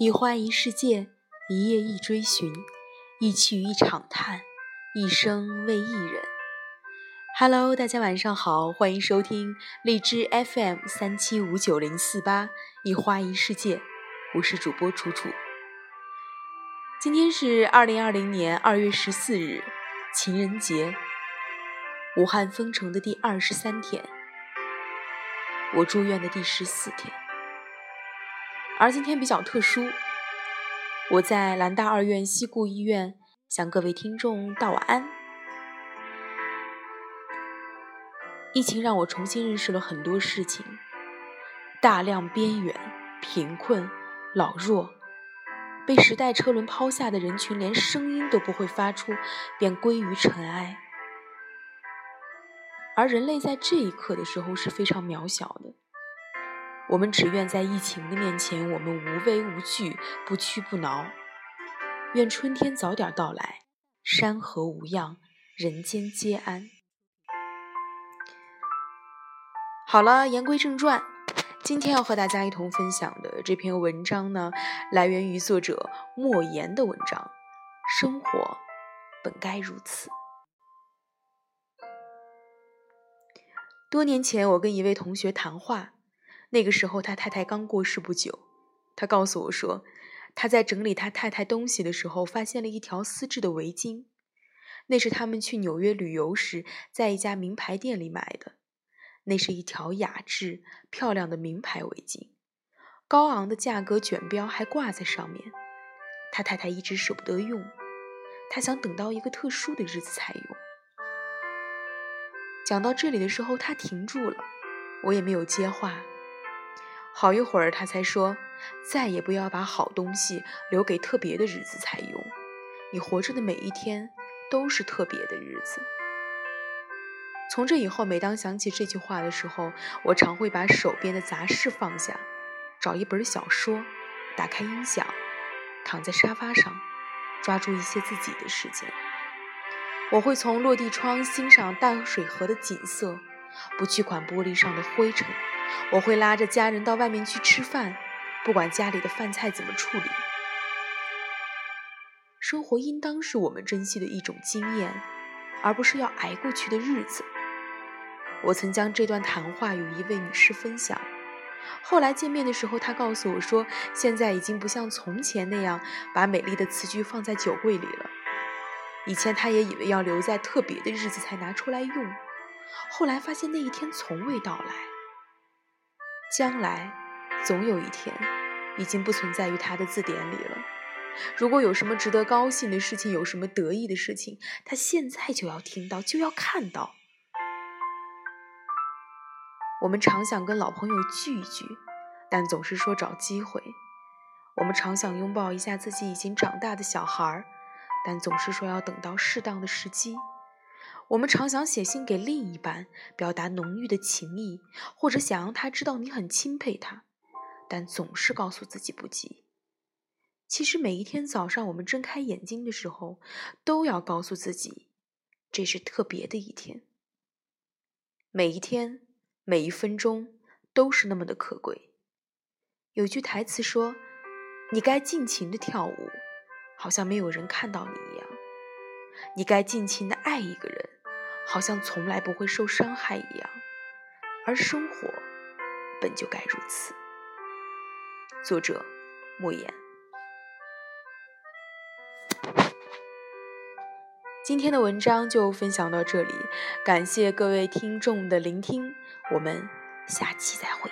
一花一世界，一叶一追寻，一曲一场叹，一生为一人。Hello，大家晚上好，欢迎收听荔枝 FM 三七五九零四八一花一世界，我是主播楚楚。今天是二零二零年二月十四日，情人节，武汉封城的第二十三天，我住院的第十四天。而今天比较特殊，我在兰大二院西固医院向各位听众道晚安。疫情让我重新认识了很多事情，大量边缘、贫困、老弱、被时代车轮抛下的人群，连声音都不会发出，便归于尘埃。而人类在这一刻的时候是非常渺小的。我们只愿在疫情的面前，我们无畏无惧，不屈不挠。愿春天早点到来，山河无恙，人间皆安。好了，言归正传，今天要和大家一同分享的这篇文章呢，来源于作者莫言的文章。生活本该如此。多年前，我跟一位同学谈话。那个时候，他太太刚过世不久。他告诉我说，他在整理他太太东西的时候，发现了一条丝质的围巾。那是他们去纽约旅游时，在一家名牌店里买的。那是一条雅致、漂亮的名牌围巾，高昂的价格卷标还挂在上面。他太太一直舍不得用，他想等到一个特殊的日子才用。讲到这里的时候，他停住了，我也没有接话。好一会儿，他才说：“再也不要把好东西留给特别的日子才用。你活着的每一天都是特别的日子。”从这以后，每当想起这句话的时候，我常会把手边的杂事放下，找一本小说，打开音响，躺在沙发上，抓住一些自己的时间。我会从落地窗欣赏淡水河的景色，不去管玻璃上的灰尘。我会拉着家人到外面去吃饭，不管家里的饭菜怎么处理。生活应当是我们珍惜的一种经验，而不是要挨过去的日子。我曾将这段谈话与一位女士分享，后来见面的时候，她告诉我说，现在已经不像从前那样把美丽的词句放在酒柜里了。以前她也以为要留在特别的日子才拿出来用，后来发现那一天从未到来。将来，总有一天，已经不存在于他的字典里了。如果有什么值得高兴的事情，有什么得意的事情，他现在就要听到，就要看到。我们常想跟老朋友聚一聚，但总是说找机会；我们常想拥抱一下自己已经长大的小孩，但总是说要等到适当的时机。我们常想写信给另一半，表达浓郁的情谊，或者想让他知道你很钦佩他，但总是告诉自己不急。其实每一天早上我们睁开眼睛的时候，都要告诉自己，这是特别的一天。每一天，每一分钟都是那么的可贵。有句台词说：“你该尽情的跳舞，好像没有人看到你一样；你该尽情的爱一个人。”好像从来不会受伤害一样，而生活本就该如此。作者：莫言。今天的文章就分享到这里，感谢各位听众的聆听，我们下期再会。